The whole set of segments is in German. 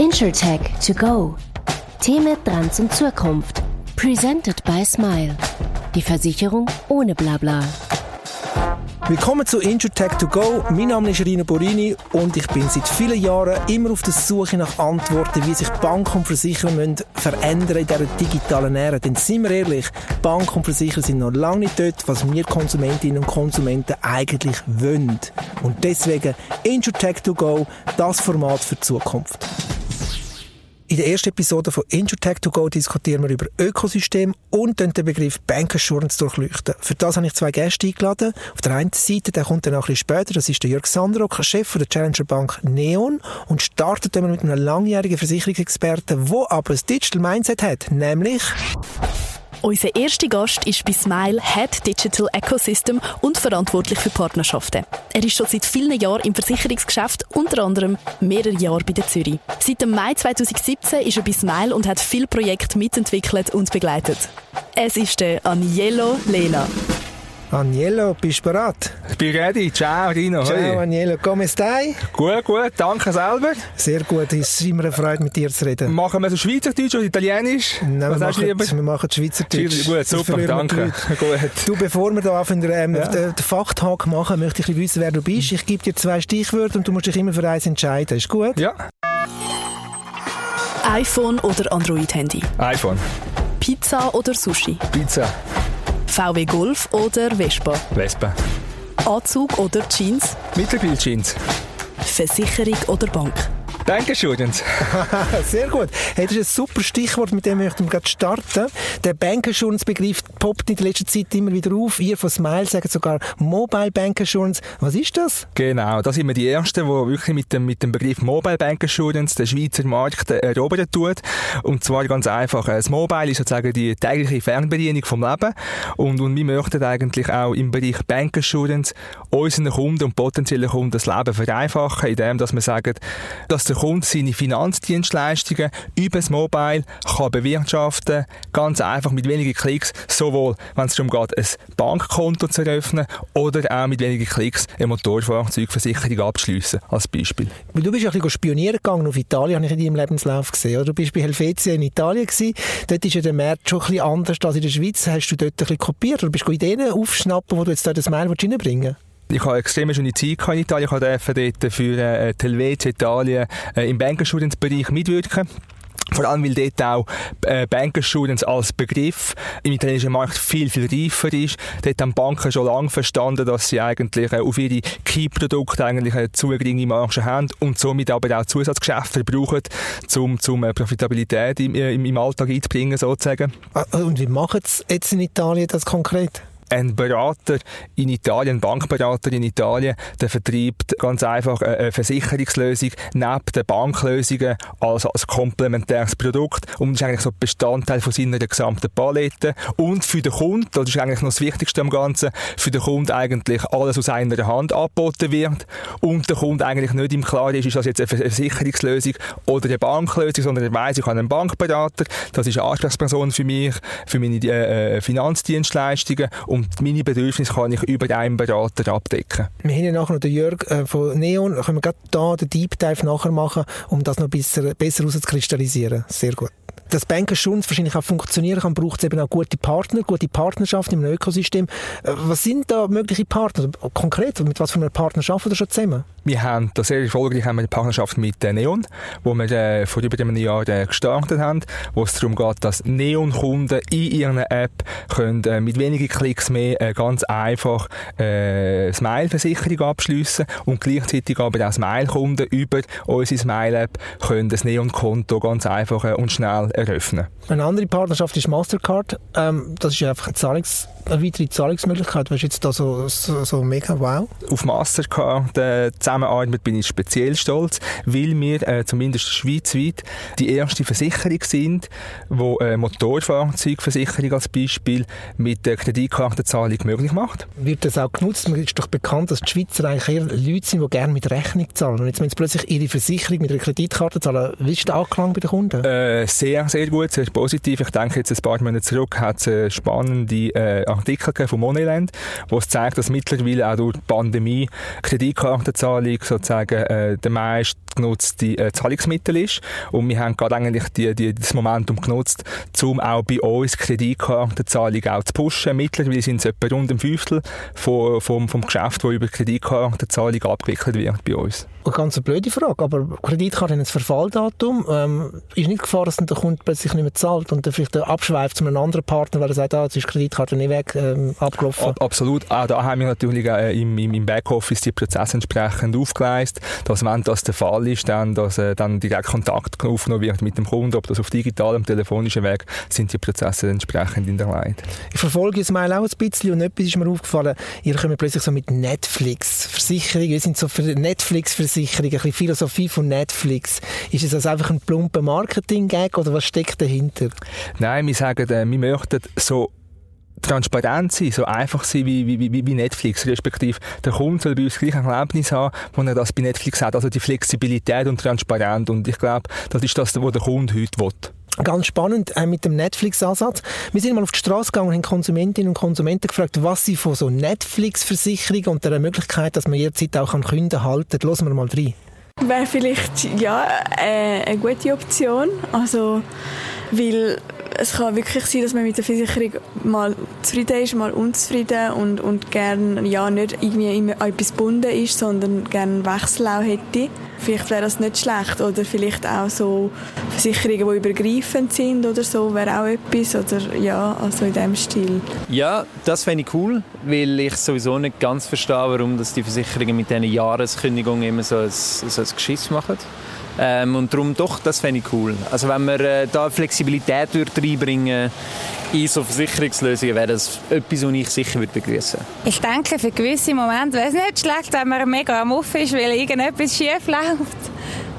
InsurTech to go. Themen, Trends und Zukunft. Presented by Smile. Die Versicherung ohne Blabla. Willkommen zu InsurTech to go. Mein Name ist Rino Borini und ich bin seit vielen Jahren immer auf der Suche nach Antworten, wie sich Bank und Versicherer müssen verändern in dieser digitalen Ära. Denn sind wir ehrlich, Bank und Versicherer sind noch lange nicht dort, was wir Konsumentinnen und Konsumenten eigentlich wollen. Und deswegen InsurTech to go, das Format für die Zukunft. In der ersten Episode von InsurTech to go diskutieren wir über Ökosystem und den Begriff Bank Assurance durchleuchten. Für das habe ich zwei Gäste eingeladen. Auf der einen Seite, der kommt dann noch ein bisschen später, das ist der Jörg Sandrock, Chef der Challenger Bank Neon und startet immer mit einem langjährigen Versicherungsexperten, der aber ein Digital Mindset hat, nämlich unser erster Gast ist bei Smile Head Digital Ecosystem und verantwortlich für Partnerschaften. Er ist schon seit vielen Jahren im Versicherungsgeschäft, unter anderem mehrere Jahre bei der Zürich. Seit dem Mai 2017 ist er bei Smile und hat viele Projekte mitentwickelt und begleitet. Es ist der Aniello Lena. Agnello, bist du bereit? Ich bin ready. Ciao, Rino. Ciao, Hoi. Agnello. Come stai? Gut, gut. Danke selber. Sehr gut. Es ist immer eine Freude, mit dir zu reden. Machen wir so Schweizerdeutsch oder Italienisch? Nein, Was wir, machen, lieber? wir machen Schweizerdeutsch. Gut, super, danke. Gut. Du, bevor wir da ähm, Ja. den, den Fachtalk machen, möchte ich wissen, wer du bist. Ich gebe dir zwei Stichwörter und du musst dich immer für eins entscheiden. Ist gut? Ja, iPhone oder Android-Handy? iPhone, Pizza oder Sushi? Pizza, VW Golf oder Vespa? Vespa, Anzug oder Jeans? Mittelbildjeans, Versicherung oder Bank? Bankinsurance. Sehr gut. Hey, das ist ein super Stichwort, mit dem möchten wir gerade starten. Der Bankinsurance-Begriff poppt in der letzten Zeit immer wieder auf. Ihr von Smile sagt sogar Mobile Bank Insurance. Was ist das? Genau, da sind wir die Ersten, die wirklich mit dem, mit dem Begriff Mobile Bank Assurance den Schweizer Markt äh, erobern tut. Und zwar ganz einfach. äh, Das Mobile ist sozusagen die tägliche Fernbedienung vom Leben. Und, und wir möchten eigentlich auch im Bereich Bank Assurance unseren Kunden und potenziellen Kunden das Leben vereinfachen, indem dass wir sagen, dass der Kunde seine Finanzdienstleistungen über das Mobile kann bewirtschaften ganz einfach mit wenigen Klicks, sowohl wenn es darum geht, ein Bankkonto zu eröffnen oder auch mit wenigen Klicks eine Motorfahrzeugversicherung abschließen, als Beispiel. Du bist ja ein bisschen spionieren gegangen auf Italien, habe ich in deinem Lebenslauf gesehen. Du bist bei Helvetia in Italien gewesen. Dort ist ja der Markt schon ein bisschen anders als in der Schweiz. Hast du dort ein bisschen kopiert oder bist du Ideen aufschnappen, wo du jetzt da das Mail reinbringen willst? Ich habe extrem schöne Zeit in Italien. Ich durfte dort für äh, die Italien äh, im Bankenschulungsbereich mitwirken. Vor allem, weil dort auch äh, Bankenschulens als Begriff im italienischen Markt viel, viel reifer ist. Dort haben Banken schon lange verstanden, dass sie eigentlich äh, auf ihre Key-Produkte eigentlich eine zu geringe Marge haben und somit aber auch Zusatzgeschäfte brauchen, um zum äh, Profitabilität im, äh, im, im Alltag einzubringen, sozusagen. Und wie machen sie jetzt in Italien das konkret? Ein Berater in Italien, ein Bankberater in Italien, der vertreibt ganz einfach eine Versicherungslösung neben den Banklösungen als, als komplementäres Produkt und ist eigentlich so Bestandteil von seiner gesamten Palette. Und für den Kunden, das ist eigentlich noch das Wichtigste am Ganzen, für den Kunden eigentlich alles aus einer Hand angeboten wird. Und der Kunde eigentlich nicht im Klaren ist, ist das jetzt eine Versicherungslösung oder eine Banklösung, sondern er weiss, ich habe einen Bankberater, das ist eine Ansprechperson für mich, für meine äh, Finanzdienstleistungen und meine Bedürfnisse kann ich über einen Berater abdecken. Wir haben ja nachher noch den Jörg äh, von Neon. Können wir gerade da den Deep Dive nachher machen, um das noch besser, besser rauszukristallisieren. Sehr gut. Dass Bankenschutz wahrscheinlich auch funktionieren kann, braucht es eben auch gute Partner, gute Partnerschaft im Ökosystem. Äh, Was sind da mögliche Partner? Konkret, mit was für einer Partner arbeiten wir schon zusammen? Wir haben da sehr erfolgreich haben wir eine Partnerschaft mit äh, Neon, wo wir äh, vor über einem Jahr äh, gestartet haben, wo es darum geht, dass Neon-Kunden in ihrer App können, äh, mit wenigen Klicks mehr äh, ganz einfach äh, Smile-Versicherung abschliessen und gleichzeitig aber auch Smile-Kunden über unsere Smile-App können das Neon-Konto ganz einfach äh, und schnell eröffnen. Eine andere Partnerschaft ist Mastercard. Ähm, das ist ja einfach eine, Zahlungs eine weitere Zahlungsmöglichkeit. Was ist jetzt da so, so, so mega wow? Auf Mastercard äh, Zusammenarbeit bin ich speziell stolz, weil wir äh, zumindest schweizweit die erste Versicherung sind, wo äh, Motorfahrzeugversicherung als Beispiel mit der Kreditkartenzahlung möglich macht. Wird das auch genutzt? Es ist doch bekannt, dass die Schweizer eigentlich eher Leute sind, die gerne mit Rechnung zahlen. Und jetzt, wenn sie plötzlich ihre Versicherung mit einer Kreditkarte zahlen, wie ist der Anklang bei den Kunden? Äh, sehr, sehr gut, sehr positiv. Ich denke, jetzt ein paar Monate zurück hat es äh, spannende äh, Artikel von Moneyland, wo es zeigt, dass mittlerweile auch durch die Pandemie Kreditkartenzahlung sozusagen äh, der meist genutzte äh, Zahlungsmittel ist. Und wir haben gerade eigentlich die, die, das Momentum genutzt, um auch bei uns Kreditkartenzahlung auch zu pushen. Mittlerweile sind es etwa rund ein Fünftel vom, vom, vom Geschäft, das über Kreditkartenzahlung abgewickelt wird bei uns. Eine ganz blöde Frage, aber Kreditkarte hat ein Verfalldatum. Ähm, ist nicht Gefahr, dass dann der Kunde plötzlich nicht mehr zahlt und dann vielleicht abschweift zu einem anderen Partner, weil er sagt, ah, jetzt ist die Kreditkarte nicht weg, ähm, abgelaufen? Ab, absolut. Auch da haben wir natürlich äh, im, im, Backoffice die Prozesse entsprechend aufgeleistet, dass wenn das der Fall ist, dann, dass äh, dann direkt Kontakt aufgenommen wird mit dem Kunden, ob das auf digitalem, telefonischem Weg, sind die Prozesse entsprechend in der Leit. Ich verfolge es mal auch ein bisschen und etwas ist mir aufgefallen, ihr kommt plötzlich so mit Netflix-Versicherungen, wir sind so für Netflix-Versicherungen Versicherung, ein bisschen Philosophie von Netflix. Ist es also einfach ein plumper Marketing-Gag oder was steckt dahinter? Nein, wir sagen, äh, wir möchten so transparent sein, so einfach sein wie, wie, wie, wie Netflix, respektive der Kunde soll bei uns gleich ein Erlebnis haben, wo er das bei Netflix hat, also die Flexibilität und Transparenz und ich glaube, das ist das, was der Kunde heute will. Ganz spannend äh, mit dem Netflix-Ansatz. Wir sind mal auf die Straße gegangen und haben Konsumentinnen und Konsumenten gefragt, was sie von so Netflix-Versicherungen und der Möglichkeit, dass man jederzeit auch an Kunden halten. Hören wir mal rein. Wäre vielleicht ja, äh, eine gute Option. Also, weil es kann wirklich sein, dass man mit der Versicherung mal zufrieden ist, mal unzufrieden und, und gerne ja, nicht irgendwie immer an etwas gebunden ist, sondern gerne einen Wechsel auch hätte. Vielleicht wäre das nicht schlecht. Oder vielleicht auch so Versicherungen, die übergreifend sind oder so, wäre auch etwas. Oder ja, also in diesem Stil. Ja, das fände ich cool, weil ich sowieso nicht ganz verstehe, warum dass die Versicherungen mit diesen Jahreskündigungen immer so ein, so ein Geschiss machen. Ähm, und darum doch, das fände ich cool. Also wenn man äh, da Flexibilität reinbringen in so Versicherungslösungen, wäre das etwas, was ich sicher würde begrüßen Ich denke, für gewisse Momente wäre es nicht schlecht, wenn man mega am Off ist, weil irgendetwas schief läuft.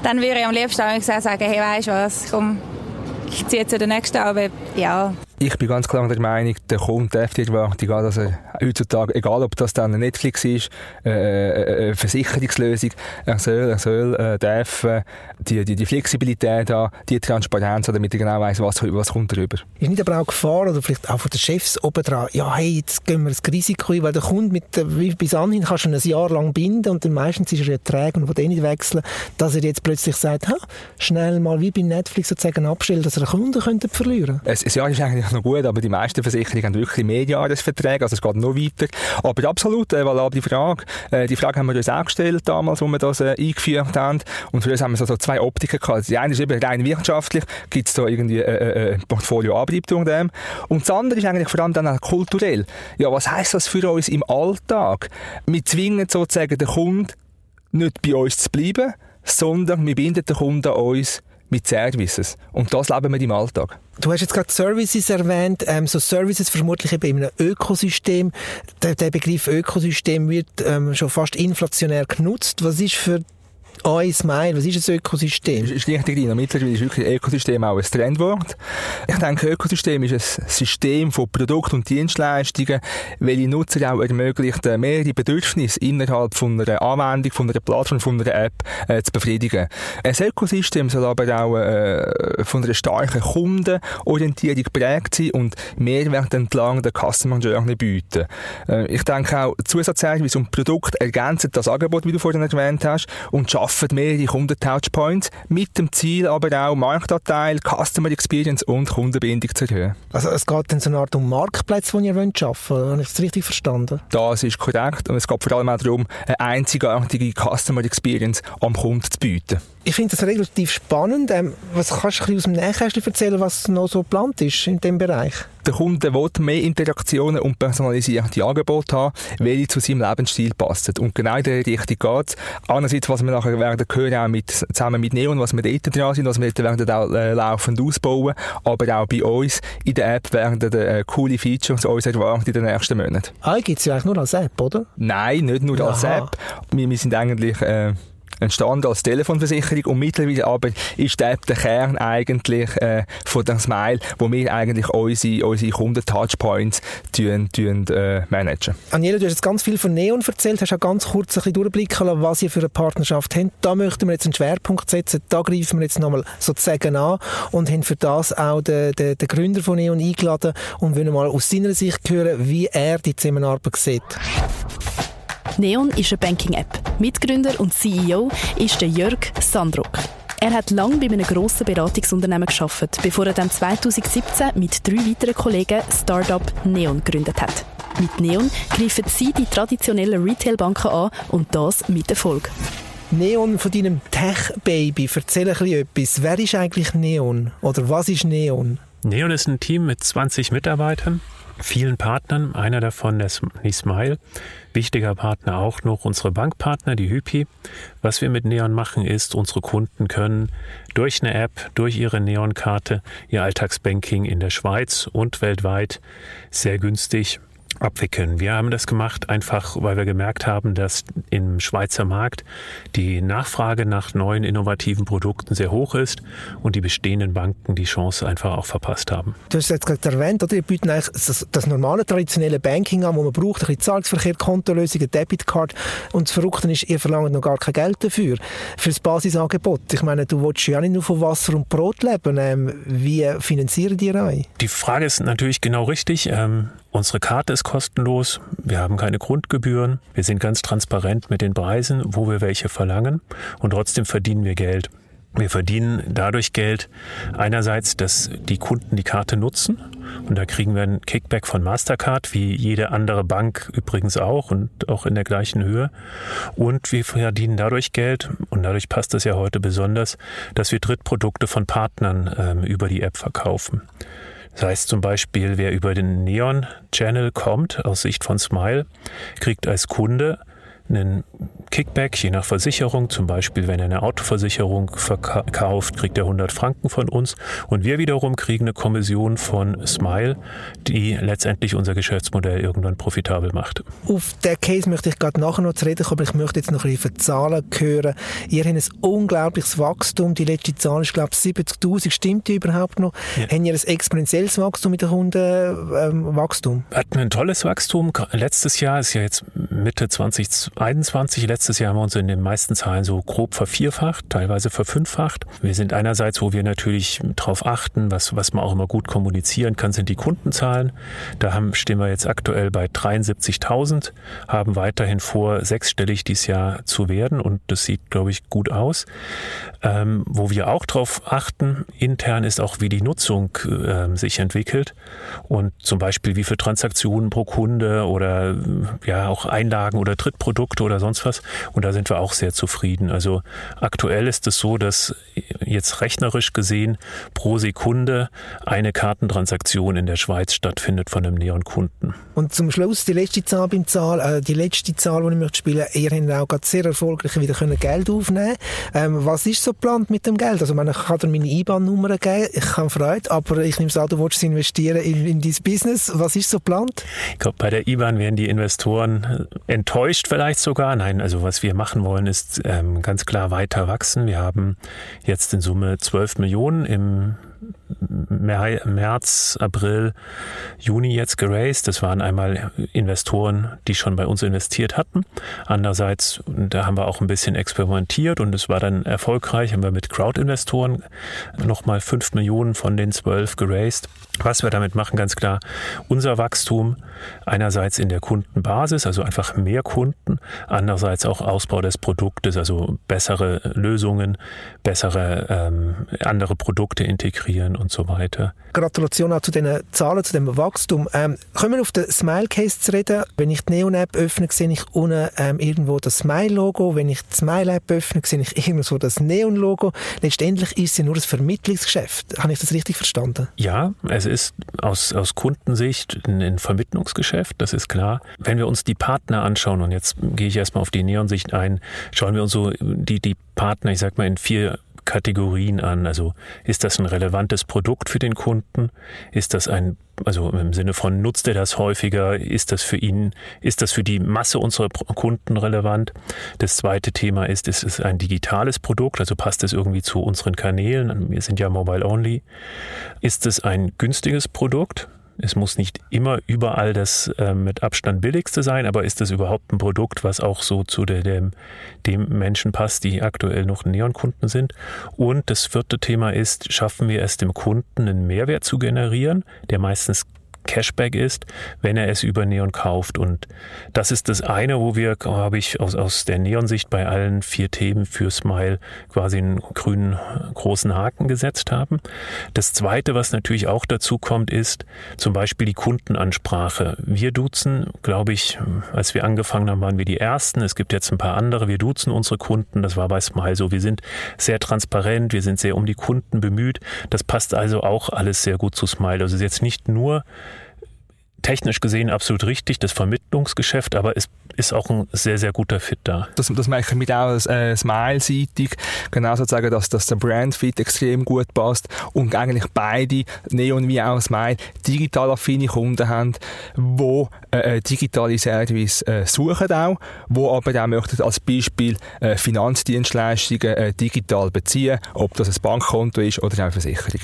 Dann würde ich am liebsten sagen, hey, weißt du was, komm, ich ziehe zu der nächsten, aber ja. Ich bin ganz klar der Meinung, der Kunde darf die Erwartung dass er heutzutage, egal ob das dann Netflix ist, äh, äh, eine Versicherungslösung, er soll, er soll äh, darf, die, die, die Flexibilität haben, die Transparenz, damit er genau weiss, was, was kommt darüber. Ist nicht aber auch Gefahr, oder vielleicht auch von den Chefs oben dran, ja, hey, jetzt gehen wir das Risiko ein, weil der Kunde mit, wie bis anhin kannst du ein Jahr lang binden und dann meistens ist er ja träge und will eh nicht wechseln, dass er jetzt plötzlich sagt, ha, schnell mal wie bei Netflix sozusagen abstellen, dass er einen Kunden könnte verlieren könnte. Es, es ja, ist eigentlich noch gut, aber die meisten Versicherungen haben wirklich Mehrjahresverträge, also es geht noch weiter. Aber absolut, äh, valable Frage. Äh, die Frage haben wir uns auch gestellt damals, als wir das äh, eingeführt haben. Und für uns haben wir so, so zwei Optiken gehabt. Die eine ist eben rein wirtschaftlich, gibt es da irgendwie äh, äh, ein Portfolio Abriebtung dem. Und das andere ist eigentlich vor allem dann auch kulturell. Ja, was heisst das für uns im Alltag? Wir zwingen sozusagen den Kunden nicht bei uns zu bleiben, sondern wir binden den Kunden an uns mit Services. Und das leben wir im Alltag. Du hast jetzt gerade Services erwähnt. Ähm, so Services vermutlich eben in einem Ökosystem. Der, der Begriff Ökosystem wird ähm, schon fast inflationär genutzt. Was ist für euer Smile, was ist ein Ökosystem? Ist richtig, Dino. Mittlerweile ist wirklich Ökosystem auch ein Trendwort. Ich denke, Ökosystem ist ein System von Produkten und Dienstleistungen, welche Nutzer auch ermöglicht, mehrere Bedürfnisse innerhalb von einer Anwendung, von einer Plattform, von einer App äh, zu befriedigen. Ein Ökosystem soll aber auch äh, von einer starken Kundenorientierung geprägt sein und Mehrwert entlang der Customer Journey bieten. Äh, ich denke auch, Zusatzservice und Produkt ergänzen das Angebot, wie du vorhin erwähnt hast, und schaffen mehrere Kunden-Touchpoints mit dem Ziel aber auch Marktanteil, Customer Experience und Kundenbindung zu erhöhen. Also es geht dann so eine Art um Marktplätze, die ihr wollt schaffen wollt. Habe ich das richtig verstanden? Das ist korrekt und es geht vor allem auch darum, eine einzigartige Customer Experience am Kunden zu bieten. Ich finde das relativ spannend. Ähm, was kannst du aus dem Nähkästchen erzählen, was noch so geplant ist in diesem Bereich? Der Kunde will mehr Interaktionen und personalisierte Angebote haben, welche zu seinem Lebensstil passen. Und genau in der Richtung geht es. Einerseits, was wir nachher werden hören, auch mit, zusammen mit Neon, was wir dort dran sind, was wir dort werden auch äh, laufend ausbauen, aber auch bei uns in der App werden äh, coole Features uns erwarten in den nächsten Monaten. Ah, gibt es ja eigentlich nur als App, oder? Nein, nicht nur als Aha. App. Wir, wir sind eigentlich... Äh, entstanden als Telefonversicherung und mittlerweile aber ist der, Kern eigentlich äh, von dem Smile, wo wir eigentlich unsere, unsere Kunden-Touchpoints äh, managen. Aniela, du hast jetzt ganz viel von Neon erzählt, hast auch ganz kurz ein bisschen durchblicken lassen, was ihr für eine Partnerschaft habt. Da möchten wir jetzt einen Schwerpunkt setzen, da greifen wir jetzt nochmal sozusagen an und haben für das auch den, den, den Gründer von Neon eingeladen und wollen mal aus seiner Sicht hören, wie er die Zusammenarbeit sieht. Neon ist eine Banking-App. Mitgründer und CEO ist der Jörg Sandrock. Er hat lange bei einem grossen Beratungsunternehmen geschafft, bevor er dann 2017 mit drei weiteren Kollegen Startup Neon gegründet hat. Mit Neon greifen sie die traditionellen Retailbanken an und das mit Erfolg. Neon von deinem Tech-Baby, erzähl ein bisschen etwas. Wer ist eigentlich Neon? Oder was ist Neon? Neon ist ein Team mit 20 Mitarbeitern, vielen Partnern. Einer davon ist Smile. Wichtiger Partner auch noch unsere Bankpartner, die Hypi. Was wir mit Neon machen, ist, unsere Kunden können durch eine App, durch ihre Neon-Karte ihr Alltagsbanking in der Schweiz und weltweit sehr günstig abwickeln. Wir haben das gemacht einfach, weil wir gemerkt haben, dass im Schweizer Markt die Nachfrage nach neuen innovativen Produkten sehr hoch ist und die bestehenden Banken die Chance einfach auch verpasst haben. Du hast jetzt gerade erwähnt, oder? ihr bieten eigentlich das, das, normale traditionelle Banking an, wo man braucht, ein bisschen Zahlungsverkehr, Kontolösungen, Debitcard und das Verrückte ist, ihr verlangt noch gar kein Geld dafür, für das Basisangebot. Ich meine, du willst ja nicht nur von Wasser und Brot leben. Ähm, wie finanzieren die euch? Die Frage ist natürlich genau richtig. Ähm, Unsere Karte ist kostenlos, wir haben keine Grundgebühren, wir sind ganz transparent mit den Preisen, wo wir welche verlangen und trotzdem verdienen wir Geld. Wir verdienen dadurch Geld einerseits, dass die Kunden die Karte nutzen und da kriegen wir einen Kickback von Mastercard, wie jede andere Bank übrigens auch und auch in der gleichen Höhe. Und wir verdienen dadurch Geld und dadurch passt es ja heute besonders, dass wir Drittprodukte von Partnern ähm, über die App verkaufen. Das heißt zum Beispiel, wer über den Neon-Channel kommt, aus Sicht von Smile, kriegt als Kunde einen Kickback, je nach Versicherung. Zum Beispiel, wenn er eine Autoversicherung verkauft, kriegt er 100 Franken von uns. Und wir wiederum kriegen eine Kommission von Smile, die letztendlich unser Geschäftsmodell irgendwann profitabel macht. Auf den Case möchte ich gerade nachher noch zu reden kommen, aber ich möchte jetzt noch ein bisschen Zahlen hören. Ihr habt ein unglaubliches Wachstum. Die letzte Zahl ist, glaube ich, 70'000. Stimmt die überhaupt noch? Ja. Haben ihr ein exponentielles Wachstum mit dem Kundenwachstum? Ähm, Hatten ein tolles Wachstum. Letztes Jahr ist ja jetzt Mitte 2021. Letztes Jahr haben wir uns in den meisten Zahlen so grob vervierfacht, teilweise verfünffacht. Wir sind einerseits, wo wir natürlich darauf achten, was, was man auch immer gut kommunizieren kann, sind die Kundenzahlen. Da haben, stehen wir jetzt aktuell bei 73.000, haben weiterhin vor, sechsstellig dieses Jahr zu werden und das sieht, glaube ich, gut aus. Ähm, wo wir auch darauf achten, intern ist auch, wie die Nutzung äh, sich entwickelt und zum Beispiel, wie viele Transaktionen pro Kunde oder ja auch Einlagen oder Drittprodukte oder sonst was. Und da sind wir auch sehr zufrieden. Also aktuell ist es so, dass jetzt rechnerisch gesehen pro Sekunde eine Kartentransaktion in der Schweiz stattfindet von einem Neon-Kunden. Und zum Schluss die letzte Zahl beim Zahl, äh, die letzte Zahl, die ich möchte spielen, ihr habt auch gerade sehr erfolgreich wieder können Geld aufnehmen. Ähm, was ist so geplant mit dem Geld? Also, ich kann dir meine IBAN-Nummer geben, ich habe Freude, aber ich nehme es an, du willst investieren in, in dein Business. Was ist so geplant? Ich glaube, bei der IBAN werden die Investoren enttäuscht vielleicht sogar. Nein, also was wir machen wollen, ist ähm, ganz klar weiter wachsen. Wir haben jetzt in Summe 12 Millionen im März, April, Juni jetzt geraced. Das waren einmal Investoren, die schon bei uns investiert hatten. Andererseits, da haben wir auch ein bisschen experimentiert und es war dann erfolgreich. Haben wir mit Crowd-Investoren nochmal 5 Millionen von den 12 geraced. Was wir damit machen, ganz klar, unser Wachstum einerseits in der Kundenbasis, also einfach mehr Kunden, andererseits auch Ausbau des Produktes, also bessere Lösungen, bessere ähm, andere Produkte integrieren und so weiter. Gratulation auch zu den Zahlen, zu dem Wachstum. Ähm, kommen wir auf den Smile Case zu reden. Wenn ich die Neon App öffne, sehe ich unten ähm, irgendwo das Smile Logo. Wenn ich die Smile App öffne, sehe ich irgendwo das Neon Logo. Letztendlich ist ja nur ein Vermittlungsgeschäft. Habe ich das richtig verstanden? Ja, es ist aus, aus Kundensicht ein, ein Vermittlungsgeschäft, das ist klar. Wenn wir uns die Partner anschauen, und jetzt gehe ich erstmal auf die Neon-Sicht ein, schauen wir uns so die, die Partner, ich sag mal, in vier Kategorien an. Also ist das ein relevantes Produkt für den Kunden? Ist das ein, also im Sinne von nutzt er das häufiger? Ist das für ihn, ist das für die Masse unserer Kunden relevant? Das zweite Thema ist, ist es ein digitales Produkt? Also passt es irgendwie zu unseren Kanälen? Wir sind ja mobile only. Ist es ein günstiges Produkt? Es muss nicht immer überall das äh, mit Abstand billigste sein, aber ist es überhaupt ein Produkt, was auch so zu der, dem, dem Menschen passt, die aktuell noch Neon-Kunden sind? Und das vierte Thema ist, schaffen wir es dem Kunden einen Mehrwert zu generieren, der meistens Cashback ist, wenn er es über Neon kauft. Und das ist das eine, wo wir, glaube ich, aus, aus der Neon-Sicht bei allen vier Themen für Smile quasi einen grünen großen Haken gesetzt haben. Das zweite, was natürlich auch dazu kommt, ist zum Beispiel die Kundenansprache. Wir duzen, glaube ich, als wir angefangen haben, waren wir die Ersten. Es gibt jetzt ein paar andere. Wir duzen unsere Kunden. Das war bei Smile so. Wir sind sehr transparent. Wir sind sehr um die Kunden bemüht. Das passt also auch alles sehr gut zu Smile. Also jetzt nicht nur technisch gesehen absolut richtig, das Vermittlungsgeschäft, aber es ist auch ein sehr, sehr guter Fit da. Das, das merke ich mit auch äh, Smile-seitig, genau sozusagen, dass, dass der Brand-Fit extrem gut passt und eigentlich beide, Neon wie auch Smile, digital affine Kunden haben, die äh, äh, digitale Service äh, suchen auch, wo aber auch möchten als Beispiel äh, Finanzdienstleistungen äh, digital beziehen, ob das ein Bankkonto ist oder eine Versicherung.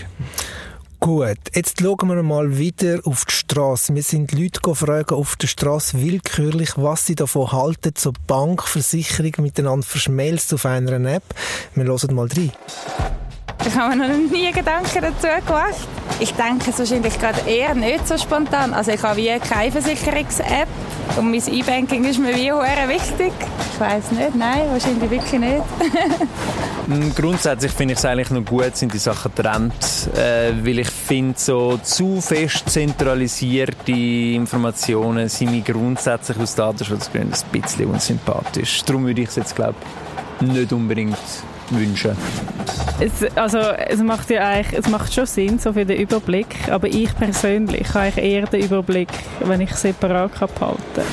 Gut, jetzt schauen wir mal wieder auf die Straße. Wir sind Leute gefragt auf der Straße willkürlich, was sie davon halten, so Bankversicherung miteinander verschmelzt auf einer App. Wir hören mal rein. Ich habe mir noch nie Gedanken dazu gemacht. Ich denke es wahrscheinlich gerade eher nicht so spontan. Also ich habe wie keine Versicherungs-App und mein E-Banking ist mir wie sehr wichtig. Ich weiß nicht, nein, wahrscheinlich wirklich nicht. Mm, grundsätzlich finde ich es eigentlich noch gut, sind die Sachen getrennt, äh, weil ich finde, so zu fest zentralisierte Informationen sind mir grundsätzlich aus Datenschutzgründen ein bisschen unsympathisch. Darum würde ich es jetzt, glaube ich, nicht unbedingt wünschen? Es, also, es macht ja eigentlich, es macht schon Sinn, so für den Überblick, aber ich persönlich habe eigentlich eher den Überblick, wenn ich separat behalten kann.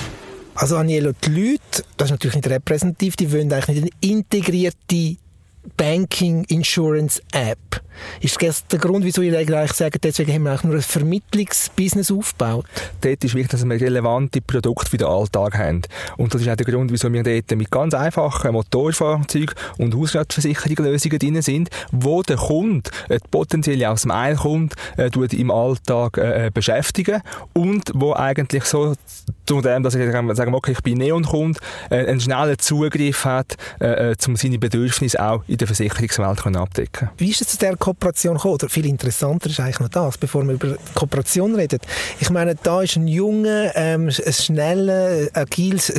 Also Anielo, die Leute, das ist natürlich nicht repräsentativ, die wollen eigentlich nicht eine integrierte Banking Insurance App. Ist das der Grund, wieso ihr eigentlich sagt, deswegen haben wir eigentlich nur ein Vermittlungsbusiness aufgebaut? Dort ist wichtig, dass wir relevante Produkte für den Alltag haben. Und das ist auch der Grund, wieso wir dort mit ganz einfachen Motorfahrzeugen und Hausratversicherungslösungen drin sind, wo der Kunde, äh, potenziell aus dem Eilkunde, äh, im Alltag äh, beschäftigen und wo eigentlich so zu dem, dass ich sagen okay, ich bin Neon-Kunde, äh, einen schnellen Zugriff hat, äh, äh um seine Bedürfnisse auch in der Versicherungswelt abdecken Wie ist es zu dieser Kooperation gekommen? Oder viel interessanter ist eigentlich noch das, bevor wir über Kooperation reden. Ich meine, da ist ein junger, ähm, ein schneller, agiles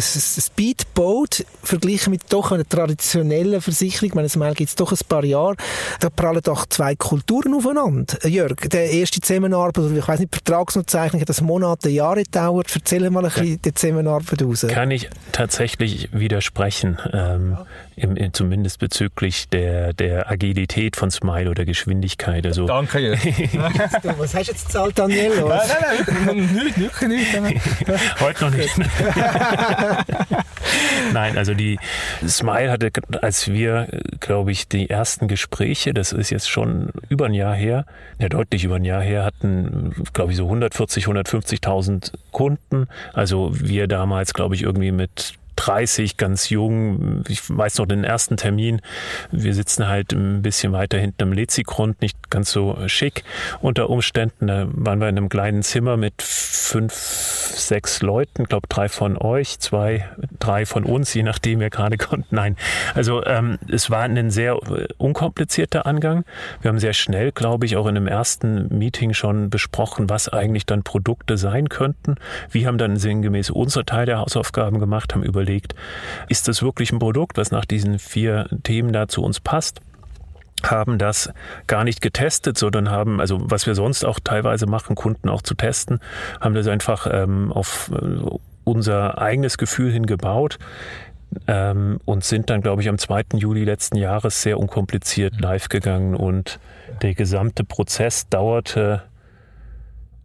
Speedboat verglichen mit doch einer traditionellen Versicherung. Ich meine, das gibt es doch ein paar Jahre. Da prallen doch zwei Kulturen aufeinander. Jörg, der erste Zusammenarbeit, oder ich weiß nicht, Vertragsnotzeichnung hat das Monate, Jahre gedauert. Erzähl mal ein bisschen die Zusammenarbeit aus. Kann ich tatsächlich widersprechen. Ähm, im, im, zumindest bezüglich der, der Agilität von Smile oder Geschwindigkeit. Also, Danke. Ja. Was hast du jetzt gezahlt, Daniel? Nein, nein, nein, nicht, wirklich nicht. Heute noch nicht. nein, also die Smile hatte, als wir, glaube ich, die ersten Gespräche, das ist jetzt schon über ein Jahr her, ja deutlich über ein Jahr her, hatten, glaube ich, so 140, 150.000 Kunden. Also wir damals, glaube ich, irgendwie mit 30, ganz jung. Ich weiß noch den ersten Termin. Wir sitzen halt ein bisschen weiter hinten im Lezigrund, nicht ganz so schick unter Umständen. Da waren wir in einem kleinen Zimmer mit fünf, sechs Leuten, ich glaube drei von euch, zwei, drei von uns, je nachdem wir gerade konnten. Nein, also ähm, es war ein sehr unkomplizierter Angang. Wir haben sehr schnell, glaube ich, auch in einem ersten Meeting schon besprochen, was eigentlich dann Produkte sein könnten. Wir haben dann sinngemäß unsere Teil der Hausaufgaben gemacht, haben überlegt, überlegt, ist das wirklich ein Produkt, was nach diesen vier Themen da zu uns passt? haben das gar nicht getestet, sondern haben, also was wir sonst auch teilweise machen, Kunden auch zu testen, haben das einfach ähm, auf äh, unser eigenes Gefühl hingebaut ähm, und sind dann, glaube ich, am 2. Juli letzten Jahres sehr unkompliziert live gegangen und der gesamte Prozess dauerte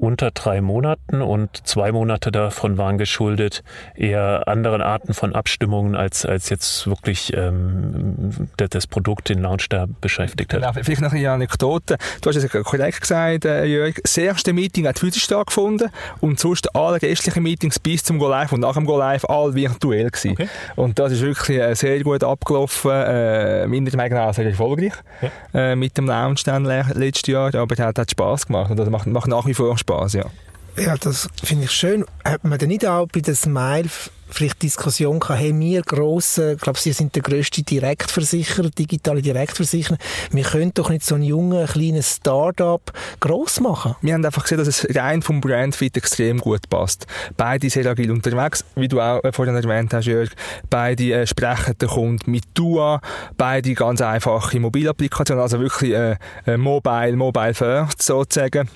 unter drei Monaten und zwei Monate davon waren geschuldet eher anderen Arten von Abstimmungen, als, als jetzt wirklich ähm, das Produkt den Launch da beschäftigt hat. Genau, vielleicht noch eine Anekdote. Du hast es korrekt gesagt, äh, Jörg. Das erste Meeting hat physisch stattgefunden und sonst alle restlichen Meetings bis zum Go Live und nach dem Go Live all virtuell gewesen. Okay. Und das ist wirklich äh, sehr gut abgelaufen, äh, meiner Meinung nach sehr erfolgreich ja. äh, mit dem Launch dann letztes Jahr, aber es hat, hat Spass gemacht und das macht, macht nach wie vor Spaß. Spaß, ja. Ja, das finde ich schön. Hat man denn nicht auch bei der Smile vielleicht Diskussion gehabt, hey, wir grossen, ich glaube, Sie sind der grösste Direktversicherer, digitale Direktversicherer, wir können doch nicht so einen jungen, kleinen Start-up gross machen. Wir haben einfach gesehen, dass es rein vom Brandfit extrem gut passt. Beide sehr agil unterwegs, wie du auch äh, vorhin erwähnt hast, Jörg. Beide äh, sprechen den Kunden mit Dua, beide ganz einfache Mobilapplikationen, also wirklich äh, äh mobile, mobile first sozusagen.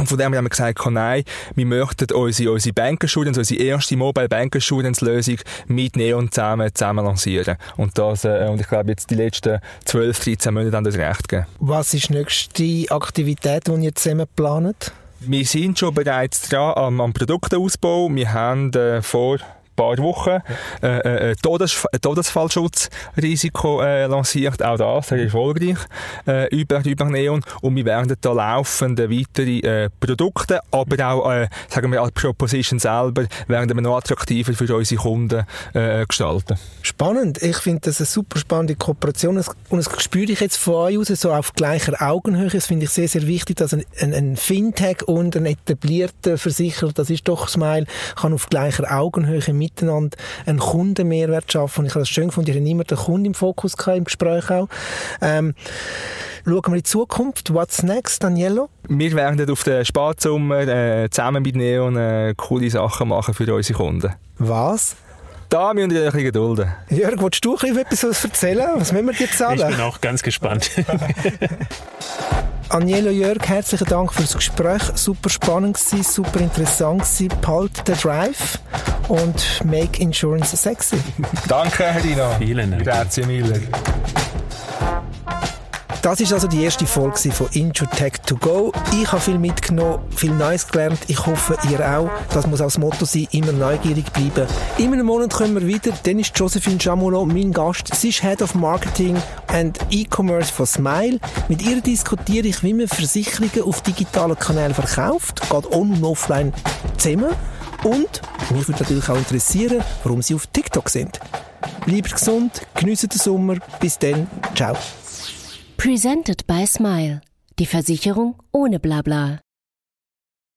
Und von dem haben wir gesagt, nein, wir möchten unsere, unsere Bankenschulden, unsere erste Mobile Bankenschuldenslösung mit Neon zusammen, zusammen lancieren. Und das, äh, und ich glaube, jetzt die letzten 12, 13 Monate haben das recht gegeben. Was ist die nächste Aktivität, die ihr zusammen plant? Wir sind schon bereits dran am, am Produktausbau. Wir haben äh, vor paar Wochen äh, äh, Todes Todesfallschutzrisiko äh, lanciert, auch das sehr erfolgreich. Äh, über, über Neon. Und wir werden da laufende weitere äh, Produkte, aber auch, äh, sagen wir, als Proposition selber werden wir noch attraktiver für unsere Kunden äh, gestalten. Spannend, ich finde das eine super spannende Kooperation. Und das spüre ich jetzt von euch aus so auf gleicher Augenhöhe, das finde ich sehr, sehr wichtig, dass ein, ein, ein Fintech und ein etablierter Versicherer, das ist doch Smile, kann auf gleicher Augenhöhe mit miteinander einen Kundenmehrwert schaffen. Und ich habe das schön gefunden, ich hatte immer den Kunden im Fokus gehabt, im Gespräch auch. Ähm, schauen wir in die Zukunft. What's next, Daniello? Wir werden auf den Spatsommer äh, zusammen mit Neon äh, coole Sachen machen für unsere Kunden. Was? Da müssen wir ein bisschen gedulden. Jörg, willst du etwas erzählen? Was müssen wir dir zahlen? Ich bin auch ganz gespannt. Agnello Jörg, herzlichen Dank für das Gespräch. Super spannend gewesen, super interessant gewesen. Palt den Drive und make Insurance sexy. Danke, Herr Dino. Vielen Dank. Grazie mille. Das ist also die erste Folge von Introtech to go. Ich habe viel mitgenommen, viel Neues gelernt. Ich hoffe, ihr auch. Das muss auch das Motto sein, immer neugierig bleiben. In einem Monat kommen wir wieder. Dann ist Josephine Jamolo mein Gast. Sie ist Head of Marketing and E-Commerce von Smile. Mit ihr diskutiere ich, wie man Versicherungen auf digitalen Kanälen verkauft. Geht on- und offline zusammen. Und mich würde natürlich auch interessieren, warum sie auf TikTok sind. Bleibt gesund, geniessen den Sommer. Bis dann. Ciao. Presented by Smile. Die Versicherung ohne Blabla.